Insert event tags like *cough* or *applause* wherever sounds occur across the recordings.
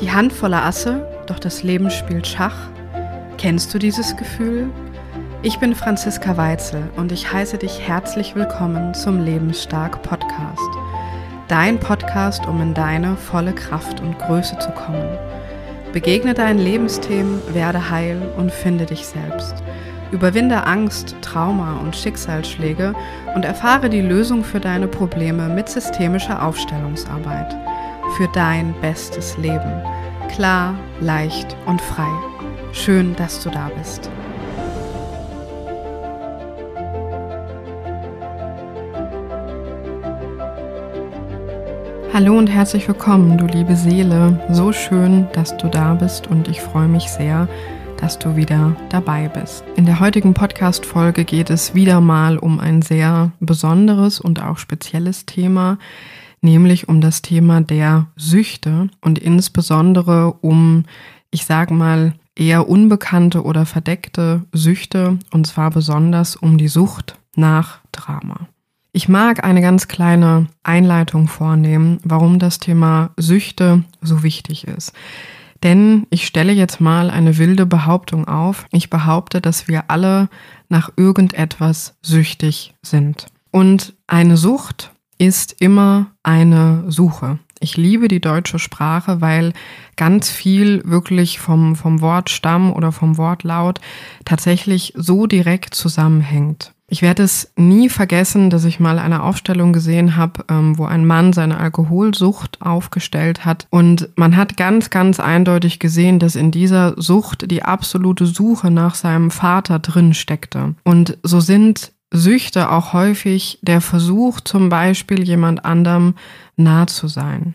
Die Hand voller Asse, doch das Leben spielt Schach. Kennst du dieses Gefühl? Ich bin Franziska Weitzel und ich heiße dich herzlich willkommen zum Lebensstark Podcast. Dein Podcast, um in deine volle Kraft und Größe zu kommen. Begegne deinen Lebensthemen, werde heil und finde dich selbst. Überwinde Angst, Trauma und Schicksalsschläge und erfahre die Lösung für deine Probleme mit systemischer Aufstellungsarbeit für dein bestes Leben. Klar, leicht und frei. Schön, dass du da bist. Hallo und herzlich willkommen, du liebe Seele. So schön, dass du da bist und ich freue mich sehr, dass du wieder dabei bist. In der heutigen Podcast-Folge geht es wieder mal um ein sehr besonderes und auch spezielles Thema, nämlich um das Thema der Süchte und insbesondere um, ich sage mal, eher unbekannte oder verdeckte Süchte und zwar besonders um die Sucht nach Drama. Ich mag eine ganz kleine Einleitung vornehmen, warum das Thema Süchte so wichtig ist. Denn ich stelle jetzt mal eine wilde Behauptung auf. Ich behaupte, dass wir alle nach irgendetwas süchtig sind. Und eine Sucht ist immer eine Suche. Ich liebe die deutsche Sprache, weil ganz viel wirklich vom, vom Wortstamm oder vom Wortlaut tatsächlich so direkt zusammenhängt. Ich werde es nie vergessen, dass ich mal eine Aufstellung gesehen habe, ähm, wo ein Mann seine Alkoholsucht aufgestellt hat. Und man hat ganz, ganz eindeutig gesehen, dass in dieser Sucht die absolute Suche nach seinem Vater drin steckte. Und so sind Süchte auch häufig der Versuch, zum Beispiel jemand anderem nah zu sein.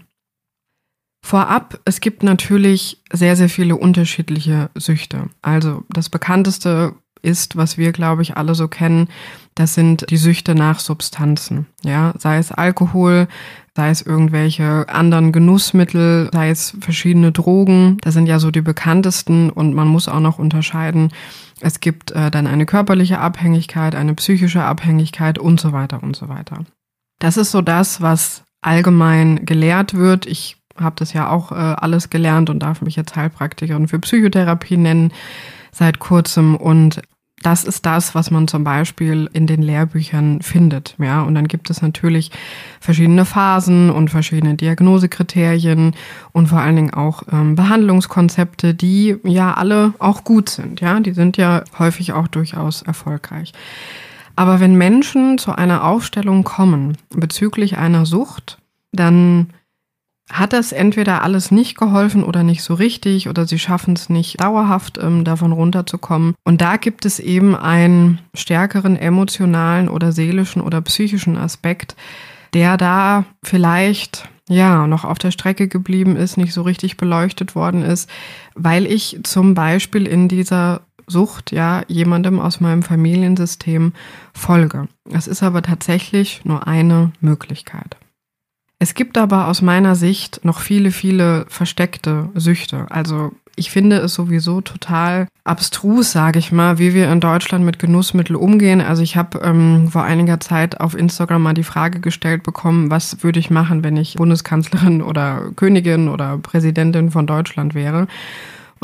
Vorab, es gibt natürlich sehr, sehr viele unterschiedliche Süchte. Also das bekannteste ist, was wir, glaube ich, alle so kennen, das sind die Süchte nach Substanzen. Ja, sei es Alkohol, sei es irgendwelche anderen Genussmittel, sei es verschiedene Drogen. Das sind ja so die bekanntesten und man muss auch noch unterscheiden. Es gibt äh, dann eine körperliche Abhängigkeit, eine psychische Abhängigkeit und so weiter und so weiter. Das ist so das, was allgemein gelehrt wird. Ich habe das ja auch äh, alles gelernt und darf mich jetzt Heilpraktikerin für Psychotherapie nennen seit kurzem und das ist das, was man zum Beispiel in den Lehrbüchern findet. Ja, und dann gibt es natürlich verschiedene Phasen und verschiedene Diagnosekriterien und vor allen Dingen auch ähm, Behandlungskonzepte, die ja alle auch gut sind. Ja, die sind ja häufig auch durchaus erfolgreich. Aber wenn Menschen zu einer Aufstellung kommen bezüglich einer Sucht, dann hat das entweder alles nicht geholfen oder nicht so richtig oder sie schaffen es nicht dauerhaft ähm, davon runterzukommen. Und da gibt es eben einen stärkeren emotionalen oder seelischen oder psychischen Aspekt, der da vielleicht ja noch auf der Strecke geblieben ist, nicht so richtig beleuchtet worden ist, weil ich zum Beispiel in dieser Sucht ja jemandem aus meinem Familiensystem folge. Das ist aber tatsächlich nur eine Möglichkeit. Es gibt aber aus meiner Sicht noch viele, viele versteckte Süchte. Also ich finde es sowieso total abstrus, sage ich mal, wie wir in Deutschland mit Genussmitteln umgehen. Also ich habe ähm, vor einiger Zeit auf Instagram mal die Frage gestellt bekommen, was würde ich machen, wenn ich Bundeskanzlerin oder Königin oder Präsidentin von Deutschland wäre.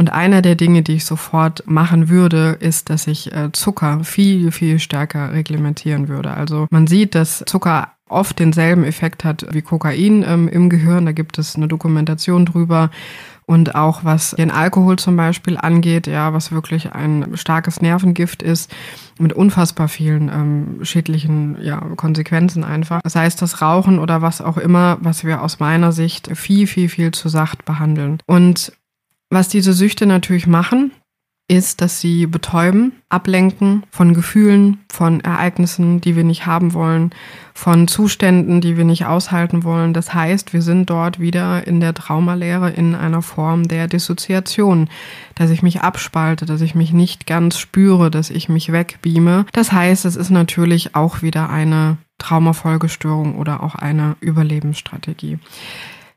Und einer der Dinge, die ich sofort machen würde, ist, dass ich äh, Zucker viel, viel stärker reglementieren würde. Also man sieht, dass Zucker oft denselben Effekt hat wie Kokain ähm, im Gehirn. Da gibt es eine Dokumentation drüber. Und auch was den Alkohol zum Beispiel angeht, ja, was wirklich ein starkes Nervengift ist, mit unfassbar vielen ähm, schädlichen ja, Konsequenzen einfach. Sei es das Rauchen oder was auch immer, was wir aus meiner Sicht viel, viel, viel zu sacht behandeln. Und was diese Süchte natürlich machen, ist, dass sie betäuben, ablenken von Gefühlen, von Ereignissen, die wir nicht haben wollen, von Zuständen, die wir nicht aushalten wollen. Das heißt, wir sind dort wieder in der Traumalehre in einer Form der Dissoziation, dass ich mich abspalte, dass ich mich nicht ganz spüre, dass ich mich wegbeame. Das heißt, es ist natürlich auch wieder eine Traumafolgestörung oder auch eine Überlebensstrategie.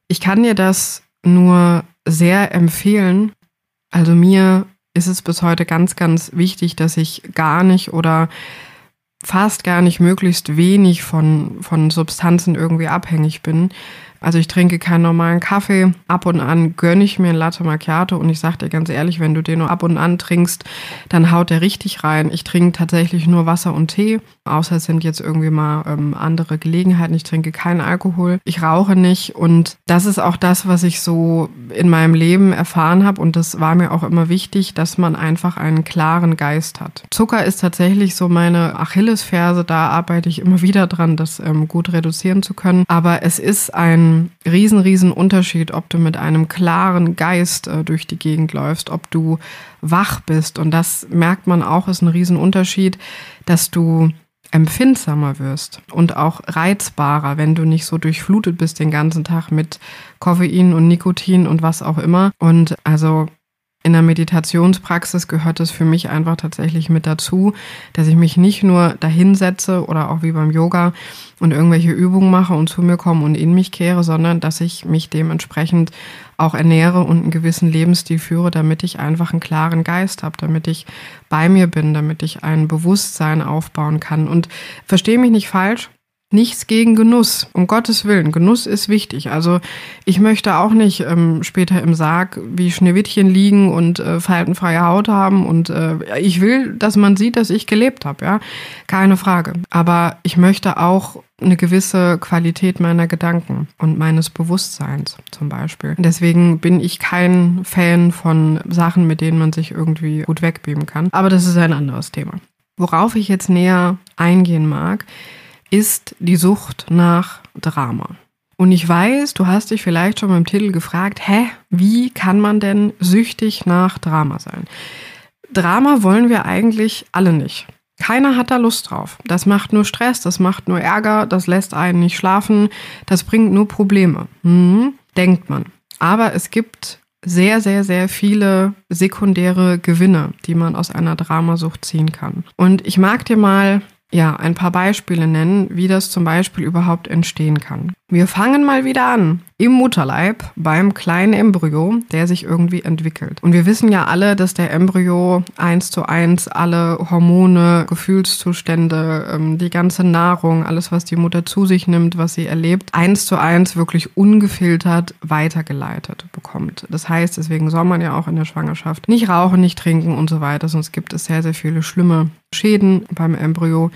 Ich kann dir das nur sehr empfehlen. Also mir ist es bis heute ganz, ganz wichtig, dass ich gar nicht oder fast gar nicht möglichst wenig von, von Substanzen irgendwie abhängig bin. Also ich trinke keinen normalen Kaffee. Ab und an gönne ich mir ein Latte Macchiato und ich sage dir ganz ehrlich, wenn du den nur ab und an trinkst, dann haut der richtig rein. Ich trinke tatsächlich nur Wasser und Tee, außer es sind jetzt irgendwie mal ähm, andere Gelegenheiten. Ich trinke keinen Alkohol, ich rauche nicht und das ist auch das, was ich so in meinem Leben erfahren habe und das war mir auch immer wichtig, dass man einfach einen klaren Geist hat. Zucker ist tatsächlich so meine Achillesferse, da arbeite ich immer *laughs* wieder dran, das ähm, gut reduzieren zu können. Aber es ist ein riesen, riesen Unterschied, ob du mit einem klaren Geist äh, durch die Gegend läufst, ob du wach bist. Und das merkt man auch, ist ein riesen Unterschied, dass du empfindsamer wirst und auch reizbarer, wenn du nicht so durchflutet bist den ganzen Tag mit Koffein und Nikotin und was auch immer. Und also in der Meditationspraxis gehört es für mich einfach tatsächlich mit dazu, dass ich mich nicht nur dahinsetze oder auch wie beim Yoga und irgendwelche Übungen mache und zu mir komme und in mich kehre, sondern dass ich mich dementsprechend auch ernähre und einen gewissen Lebensstil führe, damit ich einfach einen klaren Geist habe, damit ich bei mir bin, damit ich ein Bewusstsein aufbauen kann. Und verstehe mich nicht falsch, Nichts gegen Genuss, um Gottes Willen. Genuss ist wichtig. Also ich möchte auch nicht ähm, später im Sarg wie Schneewittchen liegen und äh, faltenfreie Haut haben. Und äh, ich will, dass man sieht, dass ich gelebt habe, ja. Keine Frage. Aber ich möchte auch eine gewisse Qualität meiner Gedanken und meines Bewusstseins zum Beispiel. Deswegen bin ich kein Fan von Sachen, mit denen man sich irgendwie gut wegbeamen kann. Aber das ist ein anderes Thema. Worauf ich jetzt näher eingehen mag, ist die Sucht nach Drama. Und ich weiß, du hast dich vielleicht schon beim Titel gefragt, hä, wie kann man denn süchtig nach Drama sein? Drama wollen wir eigentlich alle nicht. Keiner hat da Lust drauf. Das macht nur Stress, das macht nur Ärger, das lässt einen nicht schlafen, das bringt nur Probleme. Hm, denkt man. Aber es gibt sehr, sehr, sehr viele sekundäre Gewinne, die man aus einer Dramasucht ziehen kann. Und ich mag dir mal ja, ein paar Beispiele nennen, wie das zum Beispiel überhaupt entstehen kann. Wir fangen mal wieder an. Im Mutterleib beim kleinen Embryo, der sich irgendwie entwickelt. Und wir wissen ja alle, dass der Embryo eins zu eins alle Hormone, Gefühlszustände, ähm, die ganze Nahrung, alles, was die Mutter zu sich nimmt, was sie erlebt, eins zu eins wirklich ungefiltert weitergeleitet bekommt. Das heißt, deswegen soll man ja auch in der Schwangerschaft nicht rauchen, nicht trinken und so weiter, sonst gibt es sehr, sehr viele schlimme Schäden beim Embryo.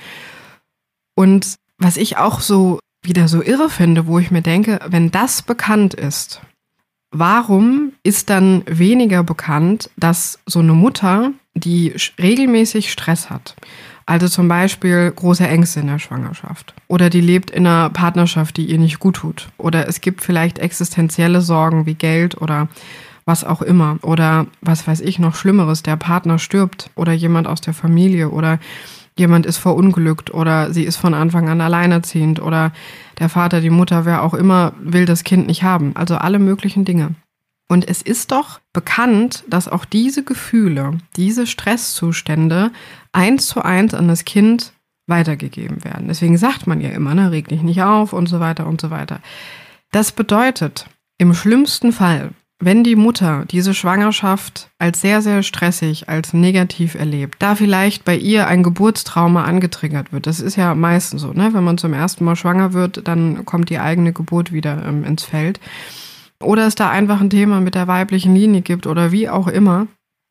Und was ich auch so wieder so irre finde, wo ich mir denke, wenn das bekannt ist, warum ist dann weniger bekannt, dass so eine Mutter, die regelmäßig Stress hat, also zum Beispiel große Ängste in der Schwangerschaft. Oder die lebt in einer Partnerschaft, die ihr nicht gut tut. Oder es gibt vielleicht existenzielle Sorgen wie Geld oder was auch immer. Oder was weiß ich noch Schlimmeres, der Partner stirbt oder jemand aus der Familie oder jemand ist verunglückt oder sie ist von Anfang an alleinerziehend oder der Vater, die Mutter, wer auch immer, will das Kind nicht haben. Also alle möglichen Dinge. Und es ist doch bekannt, dass auch diese Gefühle, diese Stresszustände eins zu eins an das Kind weitergegeben werden. Deswegen sagt man ja immer, ne, reg dich nicht auf und so weiter und so weiter. Das bedeutet, im schlimmsten Fall wenn die Mutter diese Schwangerschaft als sehr, sehr stressig, als negativ erlebt, da vielleicht bei ihr ein Geburtstrauma angetriggert wird, das ist ja meistens so, ne? wenn man zum ersten Mal schwanger wird, dann kommt die eigene Geburt wieder ähm, ins Feld. Oder es da einfach ein Thema mit der weiblichen Linie gibt oder wie auch immer.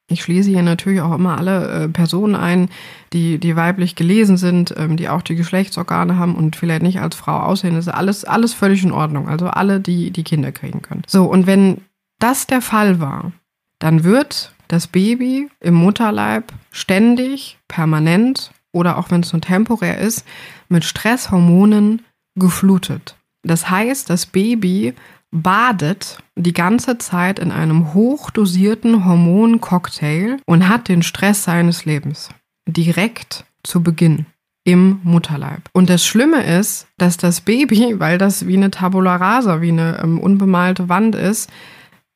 Ich schließe hier natürlich auch immer alle äh, Personen ein, die, die weiblich gelesen sind, ähm, die auch die Geschlechtsorgane haben und vielleicht nicht als Frau aussehen. Das ist alles, alles völlig in Ordnung. Also alle, die die Kinder kriegen können. So, und wenn das der Fall war, dann wird das Baby im Mutterleib ständig, permanent oder auch wenn es nur temporär ist, mit Stresshormonen geflutet. Das heißt, das Baby badet die ganze Zeit in einem hochdosierten Hormoncocktail und hat den Stress seines Lebens direkt zu Beginn im Mutterleib. Und das Schlimme ist, dass das Baby, *laughs* weil das wie eine Tabula rasa, wie eine ähm, unbemalte Wand ist,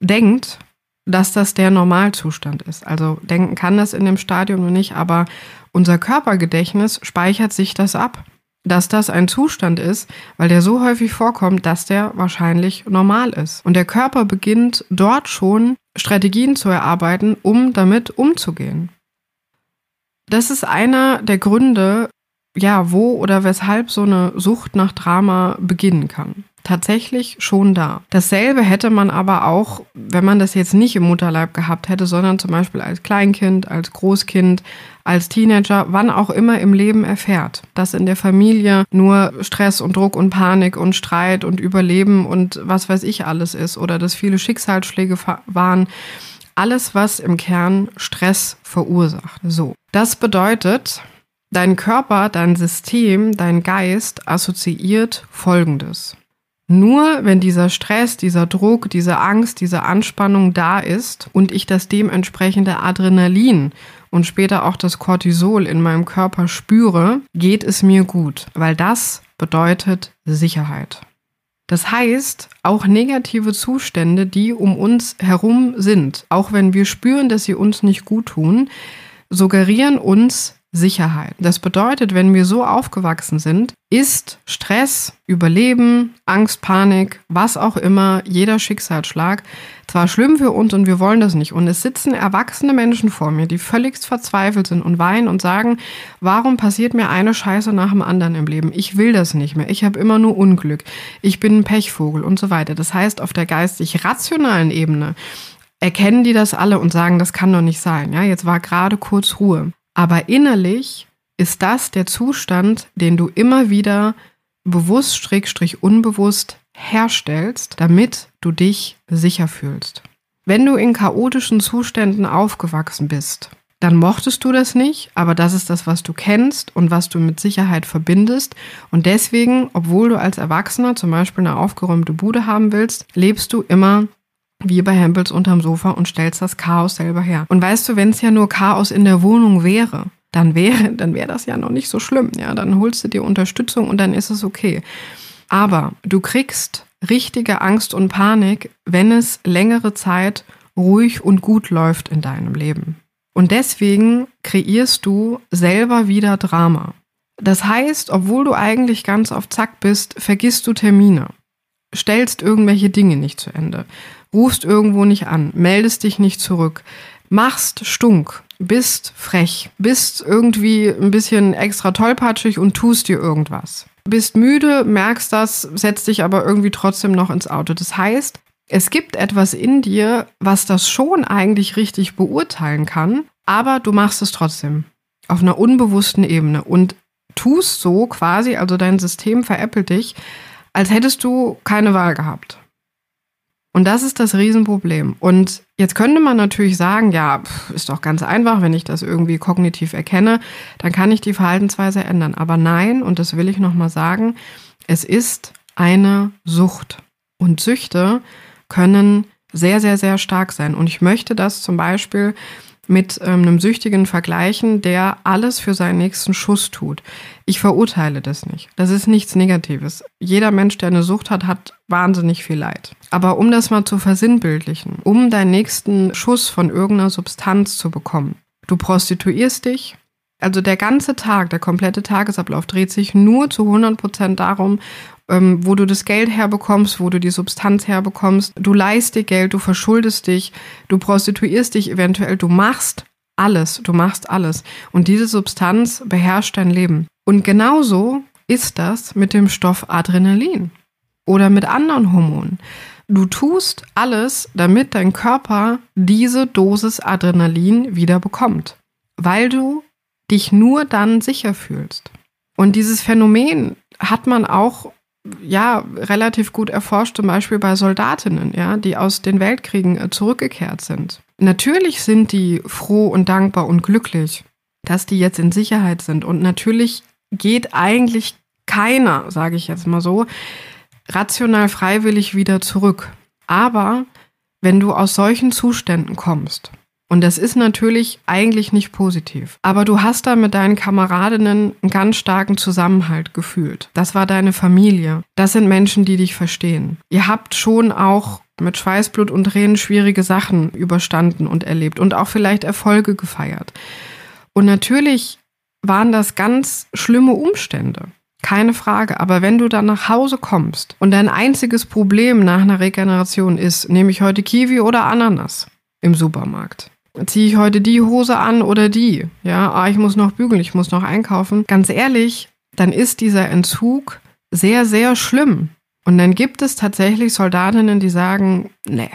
denkt, dass das der Normalzustand ist. Also denken kann das in dem Stadium noch nicht, aber unser Körpergedächtnis speichert sich das ab, dass das ein Zustand ist, weil der so häufig vorkommt, dass der wahrscheinlich normal ist. Und der Körper beginnt dort schon Strategien zu erarbeiten, um damit umzugehen. Das ist einer der Gründe, ja, wo oder weshalb so eine Sucht nach Drama beginnen kann. Tatsächlich schon da. Dasselbe hätte man aber auch, wenn man das jetzt nicht im Mutterleib gehabt hätte, sondern zum Beispiel als Kleinkind, als Großkind, als Teenager, wann auch immer im Leben erfährt, dass in der Familie nur Stress und Druck und Panik und Streit und Überleben und was weiß ich alles ist oder dass viele Schicksalsschläge waren. Alles, was im Kern Stress verursacht. So. Das bedeutet, dein Körper, dein System, dein Geist assoziiert Folgendes. Nur wenn dieser Stress, dieser Druck, diese Angst, diese Anspannung da ist und ich das dementsprechende Adrenalin und später auch das Cortisol in meinem Körper spüre, geht es mir gut, weil das bedeutet Sicherheit. Das heißt, auch negative Zustände, die um uns herum sind, auch wenn wir spüren, dass sie uns nicht gut tun, suggerieren uns Sicherheit. Das bedeutet, wenn wir so aufgewachsen sind, ist Stress, Überleben, Angst, Panik, was auch immer, jeder Schicksalsschlag zwar schlimm für uns und wir wollen das nicht. Und es sitzen erwachsene Menschen vor mir, die völligst verzweifelt sind und weinen und sagen, warum passiert mir eine Scheiße nach dem anderen im Leben? Ich will das nicht mehr. Ich habe immer nur Unglück. Ich bin ein Pechvogel und so weiter. Das heißt, auf der geistig rationalen Ebene erkennen die das alle und sagen, das kann doch nicht sein. Ja, jetzt war gerade kurz Ruhe. Aber innerlich ist das der Zustand, den du immer wieder bewusst, schrägstrich unbewusst herstellst, damit du dich sicher fühlst. Wenn du in chaotischen Zuständen aufgewachsen bist, dann mochtest du das nicht, aber das ist das, was du kennst und was du mit Sicherheit verbindest. Und deswegen, obwohl du als Erwachsener zum Beispiel eine aufgeräumte Bude haben willst, lebst du immer wie bei Hempels unterm Sofa und stellst das Chaos selber her. Und weißt du, wenn es ja nur Chaos in der Wohnung wäre, dann wäre, *laughs* dann wäre das ja noch nicht so schlimm. Ja, dann holst du dir Unterstützung und dann ist es okay. Aber du kriegst richtige Angst und Panik, wenn es längere Zeit ruhig und gut läuft in deinem Leben. Und deswegen kreierst du selber wieder Drama. Das heißt, obwohl du eigentlich ganz auf Zack bist, vergisst du Termine, stellst irgendwelche Dinge nicht zu Ende, rufst irgendwo nicht an, meldest dich nicht zurück, machst stunk, bist frech, bist irgendwie ein bisschen extra tollpatschig und tust dir irgendwas. Bist müde, merkst das, setzt dich aber irgendwie trotzdem noch ins Auto. Das heißt, es gibt etwas in dir, was das schon eigentlich richtig beurteilen kann, aber du machst es trotzdem auf einer unbewussten Ebene und tust so quasi, also dein System veräppelt dich, als hättest du keine Wahl gehabt. Und das ist das Riesenproblem. Und jetzt könnte man natürlich sagen, ja, ist doch ganz einfach, wenn ich das irgendwie kognitiv erkenne, dann kann ich die Verhaltensweise ändern. Aber nein, und das will ich nochmal sagen, es ist eine Sucht. Und Süchte können sehr, sehr, sehr stark sein. Und ich möchte das zum Beispiel mit ähm, einem Süchtigen vergleichen, der alles für seinen nächsten Schuss tut. Ich verurteile das nicht. Das ist nichts Negatives. Jeder Mensch, der eine Sucht hat, hat wahnsinnig viel Leid. Aber um das mal zu versinnbildlichen, um deinen nächsten Schuss von irgendeiner Substanz zu bekommen, du prostituierst dich, also der ganze Tag, der komplette Tagesablauf dreht sich nur zu 100 Prozent darum, ähm, wo du das Geld herbekommst, wo du die Substanz herbekommst. Du leist dir Geld, du verschuldest dich, du prostituierst dich eventuell, du machst alles, du machst alles. Und diese Substanz beherrscht dein Leben. Und genauso ist das mit dem Stoff Adrenalin oder mit anderen Hormonen. Du tust alles, damit dein Körper diese Dosis Adrenalin wieder bekommt, weil du dich nur dann sicher fühlst. Und dieses Phänomen hat man auch ja, relativ gut erforscht, zum Beispiel bei Soldatinnen, ja, die aus den Weltkriegen äh, zurückgekehrt sind. Natürlich sind die froh und dankbar und glücklich, dass die jetzt in Sicherheit sind. Und natürlich geht eigentlich keiner, sage ich jetzt mal so, rational freiwillig wieder zurück. Aber wenn du aus solchen Zuständen kommst, und das ist natürlich eigentlich nicht positiv. Aber du hast da mit deinen Kameradinnen einen ganz starken Zusammenhalt gefühlt. Das war deine Familie. Das sind Menschen, die dich verstehen. Ihr habt schon auch mit Schweißblut und Tränen schwierige Sachen überstanden und erlebt und auch vielleicht Erfolge gefeiert. Und natürlich waren das ganz schlimme Umstände. Keine Frage. Aber wenn du dann nach Hause kommst und dein einziges Problem nach einer Regeneration ist, nehme ich heute Kiwi oder Ananas im Supermarkt, Ziehe ich heute die Hose an oder die? Ja, ah, ich muss noch bügeln, ich muss noch einkaufen. Ganz ehrlich, dann ist dieser Entzug sehr, sehr schlimm. Und dann gibt es tatsächlich Soldatinnen, die sagen, nee,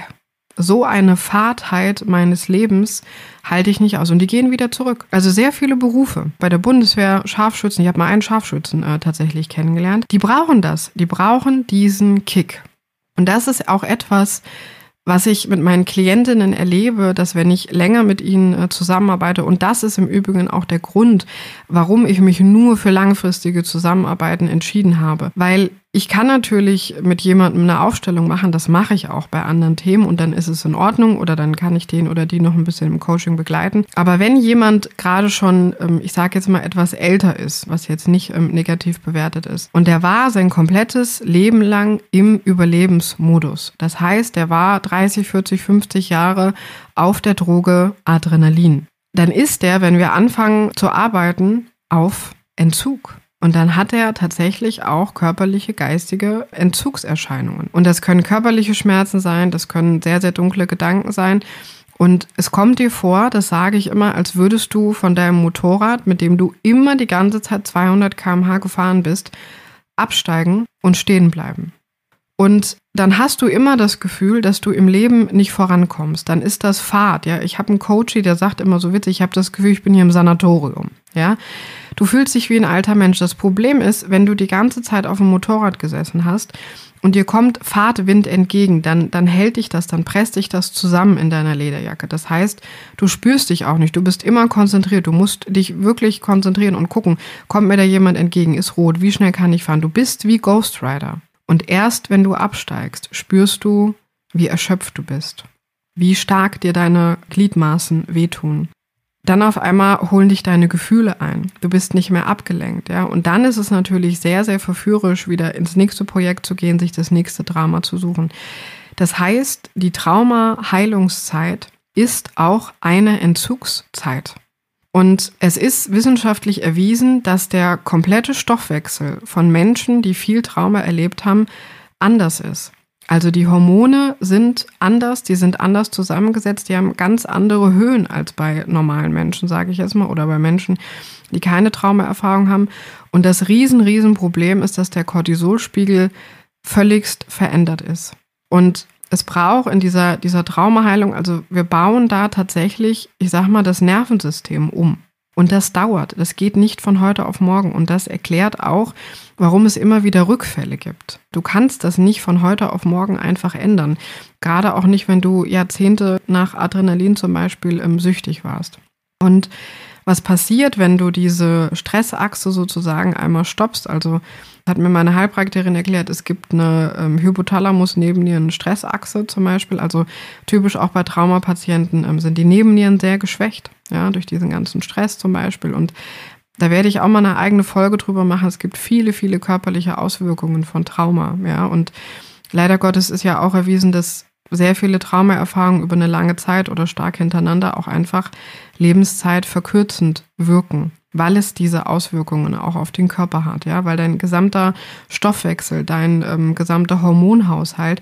so eine Fahrtheit meines Lebens halte ich nicht aus. Und die gehen wieder zurück. Also sehr viele Berufe. Bei der Bundeswehr, Scharfschützen, ich habe mal einen Scharfschützen äh, tatsächlich kennengelernt. Die brauchen das. Die brauchen diesen Kick. Und das ist auch etwas, was ich mit meinen Klientinnen erlebe, dass wenn ich länger mit ihnen äh, zusammenarbeite, und das ist im Übrigen auch der Grund, warum ich mich nur für langfristige Zusammenarbeiten entschieden habe, weil ich kann natürlich mit jemandem eine Aufstellung machen, das mache ich auch bei anderen Themen und dann ist es in Ordnung oder dann kann ich den oder die noch ein bisschen im Coaching begleiten. Aber wenn jemand gerade schon, ähm, ich sage jetzt mal, etwas älter ist, was jetzt nicht ähm, negativ bewertet ist, und der war sein komplettes Leben lang im Überlebensmodus. Das heißt, der war 30, 40, 50 Jahre auf der Droge Adrenalin. Dann ist der, wenn wir anfangen zu arbeiten, auf Entzug. Und dann hat er tatsächlich auch körperliche, geistige Entzugserscheinungen. Und das können körperliche Schmerzen sein, das können sehr, sehr dunkle Gedanken sein. Und es kommt dir vor, das sage ich immer, als würdest du von deinem Motorrad, mit dem du immer die ganze Zeit 200 km/h gefahren bist, absteigen und stehen bleiben. Und dann hast du immer das Gefühl, dass du im Leben nicht vorankommst. Dann ist das Fahrt. Ja, ich habe einen Coach, der sagt immer so witzig, ich habe das Gefühl, ich bin hier im Sanatorium. Ja, du fühlst dich wie ein alter Mensch. Das Problem ist, wenn du die ganze Zeit auf dem Motorrad gesessen hast und dir kommt Fahrtwind entgegen, dann, dann hält dich das, dann presst dich das zusammen in deiner Lederjacke. Das heißt, du spürst dich auch nicht. Du bist immer konzentriert. Du musst dich wirklich konzentrieren und gucken, kommt mir da jemand entgegen, ist rot, wie schnell kann ich fahren? Du bist wie Ghost Rider. Und erst wenn du absteigst, spürst du, wie erschöpft du bist, wie stark dir deine Gliedmaßen wehtun. Dann auf einmal holen dich deine Gefühle ein. Du bist nicht mehr abgelenkt, ja. Und dann ist es natürlich sehr, sehr verführerisch, wieder ins nächste Projekt zu gehen, sich das nächste Drama zu suchen. Das heißt, die Trauma-Heilungszeit ist auch eine Entzugszeit. Und es ist wissenschaftlich erwiesen, dass der komplette Stoffwechsel von Menschen, die viel Trauma erlebt haben, anders ist. Also die Hormone sind anders, die sind anders zusammengesetzt, die haben ganz andere Höhen als bei normalen Menschen, sage ich jetzt mal, oder bei Menschen, die keine Traumaerfahrung haben. Und das riesen, riesen Problem ist, dass der Cortisolspiegel völligst verändert ist. Und es braucht in dieser, dieser Traumaheilung, also wir bauen da tatsächlich, ich sag mal, das Nervensystem um. Und das dauert. Das geht nicht von heute auf morgen. Und das erklärt auch, warum es immer wieder Rückfälle gibt. Du kannst das nicht von heute auf morgen einfach ändern. Gerade auch nicht, wenn du Jahrzehnte nach Adrenalin zum Beispiel ähm, süchtig warst. Und was passiert, wenn du diese Stressachse sozusagen einmal stoppst? Also hat mir meine Heilpraktikerin erklärt, es gibt eine ähm, Hypothalamus Nebennieren Stressachse zum Beispiel. Also typisch auch bei Traumapatienten ähm, sind die Nebennieren sehr geschwächt, ja, durch diesen ganzen Stress zum Beispiel. Und da werde ich auch mal eine eigene Folge drüber machen. Es gibt viele, viele körperliche Auswirkungen von Trauma, ja. Und leider Gottes ist ja auch erwiesen, dass sehr viele Traumaerfahrungen über eine lange Zeit oder stark hintereinander auch einfach Lebenszeit verkürzend wirken, weil es diese Auswirkungen auch auf den Körper hat, ja, weil dein gesamter Stoffwechsel, dein ähm, gesamter Hormonhaushalt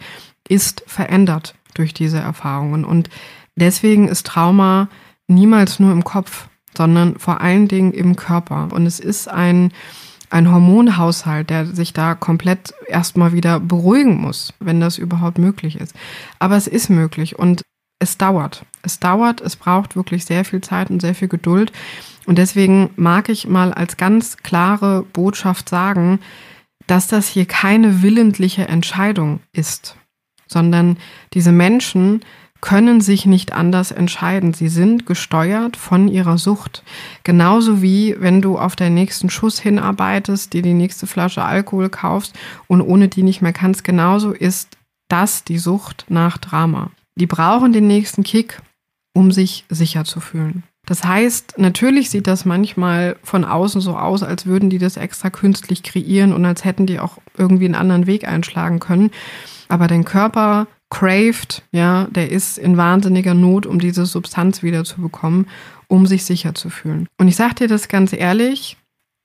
ist verändert durch diese Erfahrungen und deswegen ist Trauma niemals nur im Kopf, sondern vor allen Dingen im Körper und es ist ein ein Hormonhaushalt, der sich da komplett erstmal wieder beruhigen muss, wenn das überhaupt möglich ist. Aber es ist möglich und es dauert. Es dauert, es braucht wirklich sehr viel Zeit und sehr viel Geduld. Und deswegen mag ich mal als ganz klare Botschaft sagen, dass das hier keine willentliche Entscheidung ist, sondern diese Menschen können sich nicht anders entscheiden. Sie sind gesteuert von ihrer Sucht. Genauso wie wenn du auf deinen nächsten Schuss hinarbeitest, dir die nächste Flasche Alkohol kaufst und ohne die nicht mehr kannst. Genauso ist das die Sucht nach Drama. Die brauchen den nächsten Kick, um sich sicher zu fühlen. Das heißt, natürlich sieht das manchmal von außen so aus, als würden die das extra künstlich kreieren und als hätten die auch irgendwie einen anderen Weg einschlagen können. Aber dein Körper craved, ja, der ist in wahnsinniger Not, um diese Substanz wieder zu bekommen, um sich sicher zu fühlen. Und ich sage dir das ganz ehrlich,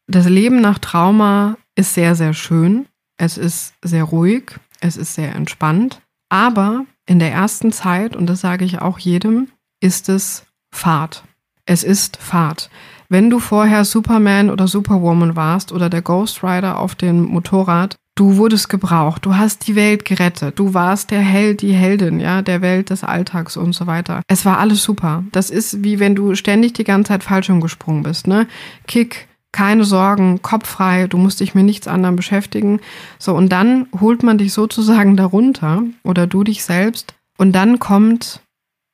das Leben nach Trauma ist sehr, sehr schön. Es ist sehr ruhig, es ist sehr entspannt. Aber in der ersten Zeit, und das sage ich auch jedem, ist es Fahrt. Es ist Fahrt. Wenn du vorher Superman oder Superwoman warst oder der Ghost Rider auf dem Motorrad, Du wurdest gebraucht, du hast die Welt gerettet, du warst der Held, die Heldin, ja, der Welt des Alltags und so weiter. Es war alles super. Das ist wie wenn du ständig die ganze Zeit falsch umgesprungen bist, ne? Kick, keine Sorgen, Kopf frei, du musst dich mit nichts anderem beschäftigen. So, und dann holt man dich sozusagen darunter oder du dich selbst und dann kommt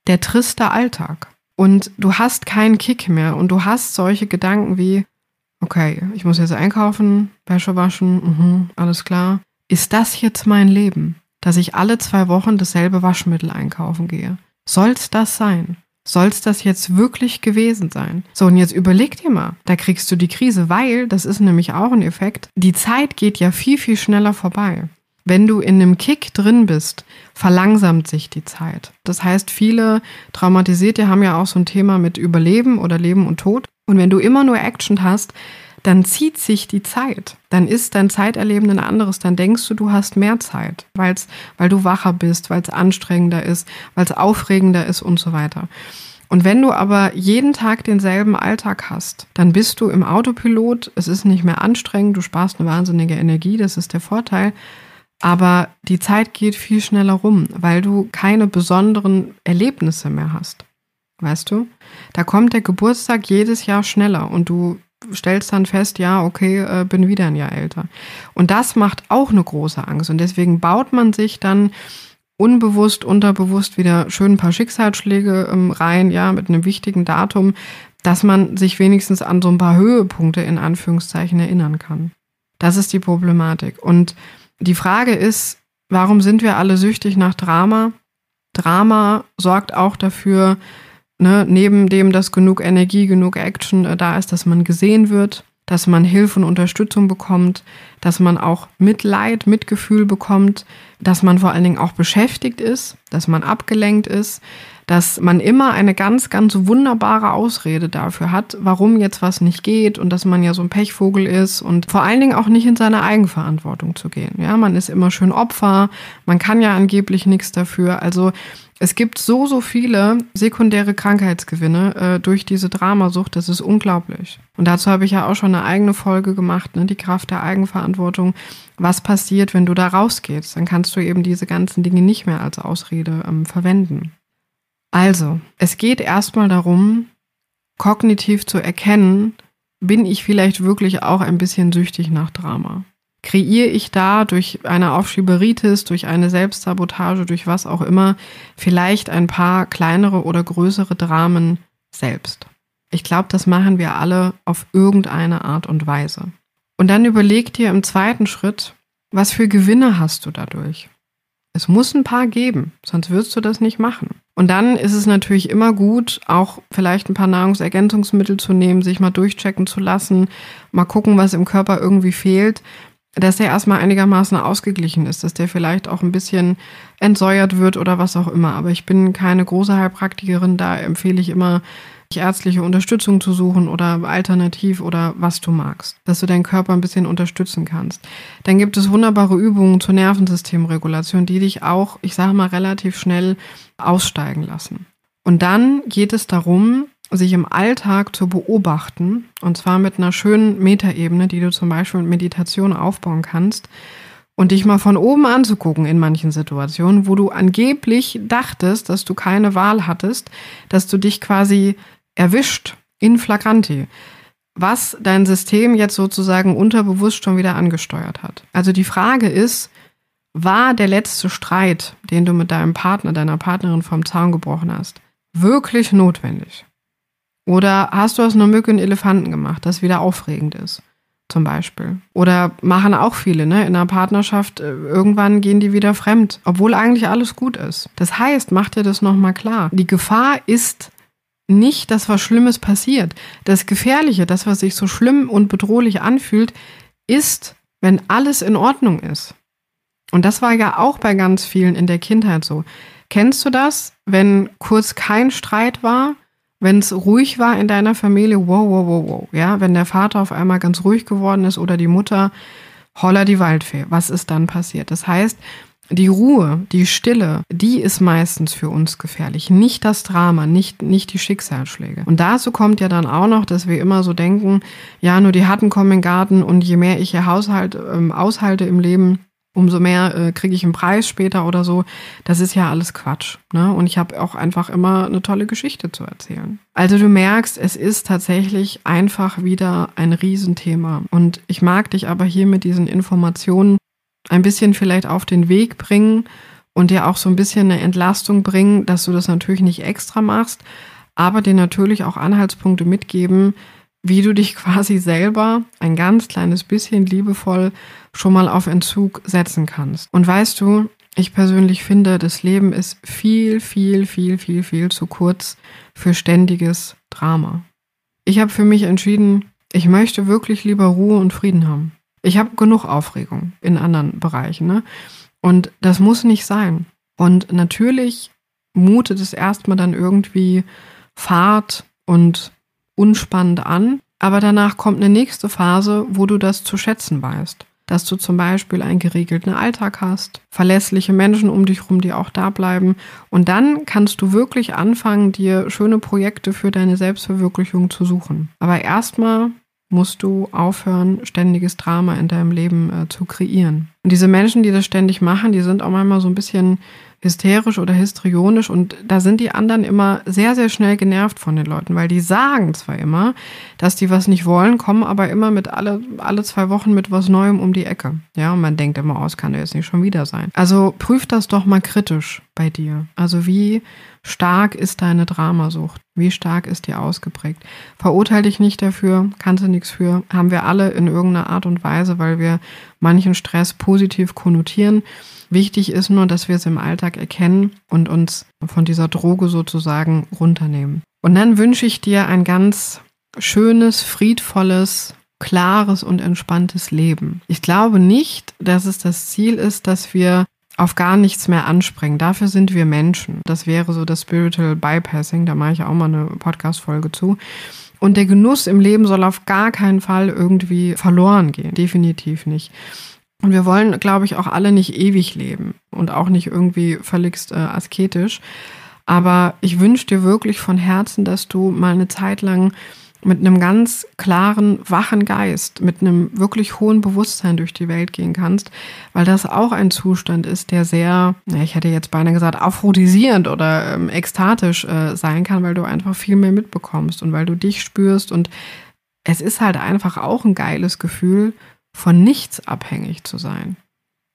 der triste Alltag. Und du hast keinen Kick mehr und du hast solche Gedanken wie, okay, ich muss jetzt einkaufen, Wäsche waschen, mh, alles klar. Ist das jetzt mein Leben, dass ich alle zwei Wochen dasselbe Waschmittel einkaufen gehe? Soll's das sein? Soll's das jetzt wirklich gewesen sein? So, und jetzt überleg dir mal, da kriegst du die Krise, weil, das ist nämlich auch ein Effekt, die Zeit geht ja viel, viel schneller vorbei. Wenn du in einem Kick drin bist, verlangsamt sich die Zeit. Das heißt, viele Traumatisierte haben ja auch so ein Thema mit Überleben oder Leben und Tod. Und wenn du immer nur Action hast, dann zieht sich die Zeit. Dann ist dein Zeiterleben ein anderes. Dann denkst du, du hast mehr Zeit, weil's, weil du wacher bist, weil es anstrengender ist, weil es aufregender ist und so weiter. Und wenn du aber jeden Tag denselben Alltag hast, dann bist du im Autopilot, es ist nicht mehr anstrengend, du sparst eine wahnsinnige Energie, das ist der Vorteil. Aber die Zeit geht viel schneller rum, weil du keine besonderen Erlebnisse mehr hast. Weißt du? Da kommt der Geburtstag jedes Jahr schneller und du stellst dann fest, ja, okay, äh, bin wieder ein Jahr älter. Und das macht auch eine große Angst. Und deswegen baut man sich dann unbewusst, unterbewusst wieder schön ein paar Schicksalsschläge ähm, rein, ja, mit einem wichtigen Datum, dass man sich wenigstens an so ein paar Höhepunkte in Anführungszeichen erinnern kann. Das ist die Problematik. Und die Frage ist, warum sind wir alle süchtig nach Drama? Drama sorgt auch dafür, ne, neben dem, dass genug Energie, genug Action äh, da ist, dass man gesehen wird, dass man Hilfe und Unterstützung bekommt, dass man auch Mitleid, Mitgefühl bekommt, dass man vor allen Dingen auch beschäftigt ist, dass man abgelenkt ist, dass man immer eine ganz, ganz wunderbare Ausrede dafür hat, warum jetzt was nicht geht und dass man ja so ein Pechvogel ist und vor allen Dingen auch nicht in seine Eigenverantwortung zu gehen. Ja, man ist immer schön Opfer, man kann ja angeblich nichts dafür. Also es gibt so, so viele sekundäre Krankheitsgewinne äh, durch diese Dramasucht, das ist unglaublich. Und dazu habe ich ja auch schon eine eigene Folge gemacht, ne, die Kraft der Eigenverantwortung. Was passiert, wenn du da rausgehst? Dann kannst du eben diese ganzen Dinge nicht mehr als Ausrede ähm, verwenden. Also, es geht erstmal darum, kognitiv zu erkennen, bin ich vielleicht wirklich auch ein bisschen süchtig nach Drama? kreiere ich da durch eine Aufschieberitis, durch eine Selbstsabotage, durch was auch immer, vielleicht ein paar kleinere oder größere Dramen selbst. Ich glaube, das machen wir alle auf irgendeine Art und Weise. Und dann überleg dir im zweiten Schritt, was für Gewinne hast du dadurch? Es muss ein paar geben, sonst würdest du das nicht machen. Und dann ist es natürlich immer gut, auch vielleicht ein paar Nahrungsergänzungsmittel zu nehmen, sich mal durchchecken zu lassen, mal gucken, was im Körper irgendwie fehlt, dass der erstmal einigermaßen ausgeglichen ist, dass der vielleicht auch ein bisschen entsäuert wird oder was auch immer. Aber ich bin keine große Heilpraktikerin, da empfehle ich immer, ärztliche Unterstützung zu suchen oder alternativ oder was du magst, dass du deinen Körper ein bisschen unterstützen kannst. Dann gibt es wunderbare Übungen zur Nervensystemregulation, die dich auch, ich sage mal, relativ schnell aussteigen lassen. Und dann geht es darum, sich im Alltag zu beobachten, und zwar mit einer schönen Metaebene, die du zum Beispiel mit Meditation aufbauen kannst, und dich mal von oben anzugucken in manchen Situationen, wo du angeblich dachtest, dass du keine Wahl hattest, dass du dich quasi erwischt in flagranti, was dein System jetzt sozusagen unterbewusst schon wieder angesteuert hat. Also die Frage ist, war der letzte Streit, den du mit deinem Partner, deiner Partnerin vom Zaun gebrochen hast, wirklich notwendig? Oder hast du aus einer Mücke einen Elefanten gemacht, das wieder aufregend ist? Zum Beispiel. Oder machen auch viele, ne? In einer Partnerschaft, äh, irgendwann gehen die wieder fremd, obwohl eigentlich alles gut ist. Das heißt, mach dir das nochmal klar. Die Gefahr ist nicht, dass was Schlimmes passiert. Das Gefährliche, das, was sich so schlimm und bedrohlich anfühlt, ist, wenn alles in Ordnung ist. Und das war ja auch bei ganz vielen in der Kindheit so. Kennst du das, wenn kurz kein Streit war wenn es ruhig war in deiner Familie, wow, wow, wow, wow, ja, wenn der Vater auf einmal ganz ruhig geworden ist oder die Mutter, holla die Waldfee, was ist dann passiert? Das heißt, Die Ruhe, die Stille, die ist meistens für uns gefährlich. Nicht das Drama, nicht, nicht die Schicksalsschläge. Und dazu kommt ja dann auch noch, dass wir immer so denken, ja, nur die Hatten kommen in den Garten und je mehr ich hier Haushalt, ähm, aushalte im Leben, umso mehr äh, kriege ich einen Preis später oder so. Das ist ja alles Quatsch. Ne? Und ich habe auch einfach immer eine tolle Geschichte zu erzählen. Also du merkst, es ist tatsächlich einfach wieder ein Riesenthema. Und ich mag dich aber hier mit diesen Informationen ein bisschen vielleicht auf den Weg bringen und dir auch so ein bisschen eine Entlastung bringen, dass du das natürlich nicht extra machst, aber dir natürlich auch Anhaltspunkte mitgeben, wie du dich *laughs* quasi selber ein ganz kleines bisschen liebevoll schon mal auf Entzug setzen kannst. Und weißt du, ich persönlich finde, das Leben ist viel, viel, viel, viel, viel zu kurz für ständiges Drama. Ich habe für mich entschieden, ich möchte wirklich lieber Ruhe und Frieden haben. Ich habe genug Aufregung in anderen Bereichen. Ne? Und das muss nicht sein. Und natürlich mutet es erstmal dann irgendwie fad und unspannend an. Aber danach kommt eine nächste Phase, wo du das zu schätzen weißt. Dass du zum Beispiel einen geregelten Alltag hast, verlässliche Menschen um dich herum, die auch da bleiben. Und dann kannst du wirklich anfangen, dir schöne Projekte für deine Selbstverwirklichung zu suchen. Aber erstmal musst du aufhören, ständiges Drama in deinem Leben äh, zu kreieren. Und diese Menschen, die das ständig machen, die sind auch manchmal so ein bisschen hysterisch oder histrionisch und da sind die anderen immer sehr, sehr schnell genervt von den Leuten, weil die sagen zwar immer, dass die was nicht wollen, kommen aber immer mit alle, alle zwei Wochen mit was Neuem um die Ecke. Ja, und man denkt immer, aus, oh, kann der jetzt nicht schon wieder sein. Also prüf das doch mal kritisch bei dir. Also wie stark ist deine Dramasucht? Wie stark ist die ausgeprägt? Verurteile dich nicht dafür, kannst du nichts für. Haben wir alle in irgendeiner Art und Weise, weil wir manchen Stress positiv konnotieren. Wichtig ist nur, dass wir es im Alltag erkennen und uns von dieser Droge sozusagen runternehmen. Und dann wünsche ich dir ein ganz schönes, friedvolles, klares und entspanntes Leben. Ich glaube nicht, dass es das Ziel ist, dass wir auf gar nichts mehr anspringen. Dafür sind wir Menschen. Das wäre so das Spiritual Bypassing. Da mache ich auch mal eine Podcast-Folge zu. Und der Genuss im Leben soll auf gar keinen Fall irgendwie verloren gehen. Definitiv nicht. Und wir wollen, glaube ich, auch alle nicht ewig leben und auch nicht irgendwie völligst äh, asketisch. Aber ich wünsche dir wirklich von Herzen, dass du mal eine Zeit lang mit einem ganz klaren, wachen Geist, mit einem wirklich hohen Bewusstsein durch die Welt gehen kannst, weil das auch ein Zustand ist, der sehr, ich hätte jetzt beinahe gesagt, aphrodisierend oder ähm, ekstatisch äh, sein kann, weil du einfach viel mehr mitbekommst und weil du dich spürst und es ist halt einfach auch ein geiles Gefühl, von nichts abhängig zu sein.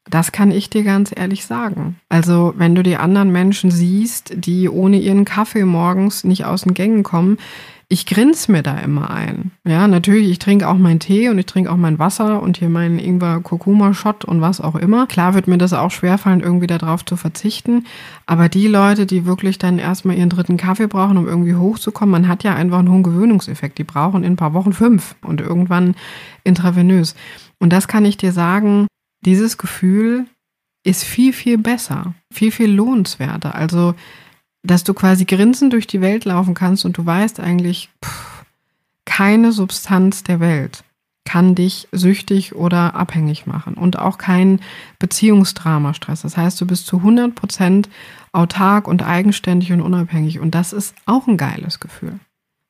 Das kann ich dir ganz ehrlich sagen. Also, wenn du die anderen Menschen siehst, die ohne ihren Kaffee morgens nicht aus den Gängen kommen, ich grins mir da immer ein. Ja, natürlich, ich trinke auch meinen Tee und ich trinke auch mein Wasser und hier meinen Ingwer Kurkuma Shot und was auch immer. Klar wird mir das auch schwerfallen, irgendwie darauf zu verzichten. Aber die Leute, die wirklich dann erstmal ihren dritten Kaffee brauchen, um irgendwie hochzukommen, man hat ja einfach einen hohen Gewöhnungseffekt. Die brauchen in ein paar Wochen fünf und irgendwann intravenös. Und das kann ich dir sagen, dieses Gefühl ist viel, viel besser, viel, viel lohnenswerter. Also, dass du quasi grinsend durch die Welt laufen kannst und du weißt eigentlich, pff, keine Substanz der Welt kann dich süchtig oder abhängig machen und auch kein Beziehungsdrama-Stress. Das heißt, du bist zu 100 Prozent autark und eigenständig und unabhängig und das ist auch ein geiles Gefühl.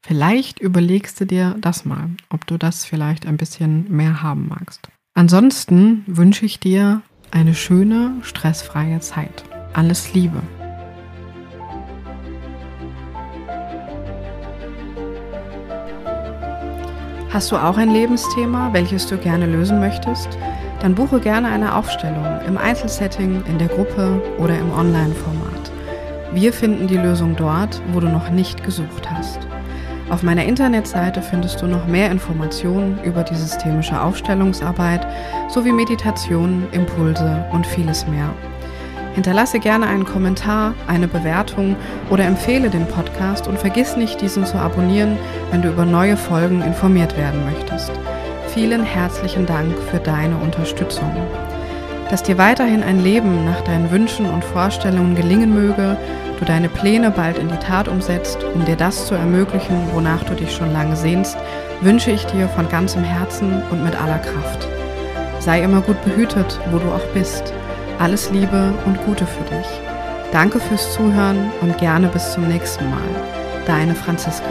Vielleicht überlegst du dir das mal, ob du das vielleicht ein bisschen mehr haben magst. Ansonsten wünsche ich dir eine schöne, stressfreie Zeit. Alles Liebe. Hast du auch ein Lebensthema, welches du gerne lösen möchtest? Dann buche gerne eine Aufstellung im Einzelsetting, in der Gruppe oder im Online-Format. Wir finden die Lösung dort, wo du noch nicht gesucht hast. Auf meiner Internetseite findest du noch mehr Informationen über die systemische Aufstellungsarbeit sowie Meditationen, Impulse und vieles mehr. Hinterlasse gerne einen Kommentar, eine Bewertung oder empfehle den Podcast und vergiss nicht, diesen zu abonnieren, wenn du über neue Folgen informiert werden möchtest. Vielen herzlichen Dank für deine Unterstützung. Dass dir weiterhin ein Leben nach deinen Wünschen und Vorstellungen gelingen möge, du deine Pläne bald in die Tat umsetzt, um dir das zu ermöglichen, wonach du dich schon lange sehnst, wünsche ich dir von ganzem Herzen und mit aller Kraft. Sei immer gut behütet, wo du auch bist. Alles Liebe und Gute für dich. Danke fürs Zuhören und gerne bis zum nächsten Mal. Deine Franziska.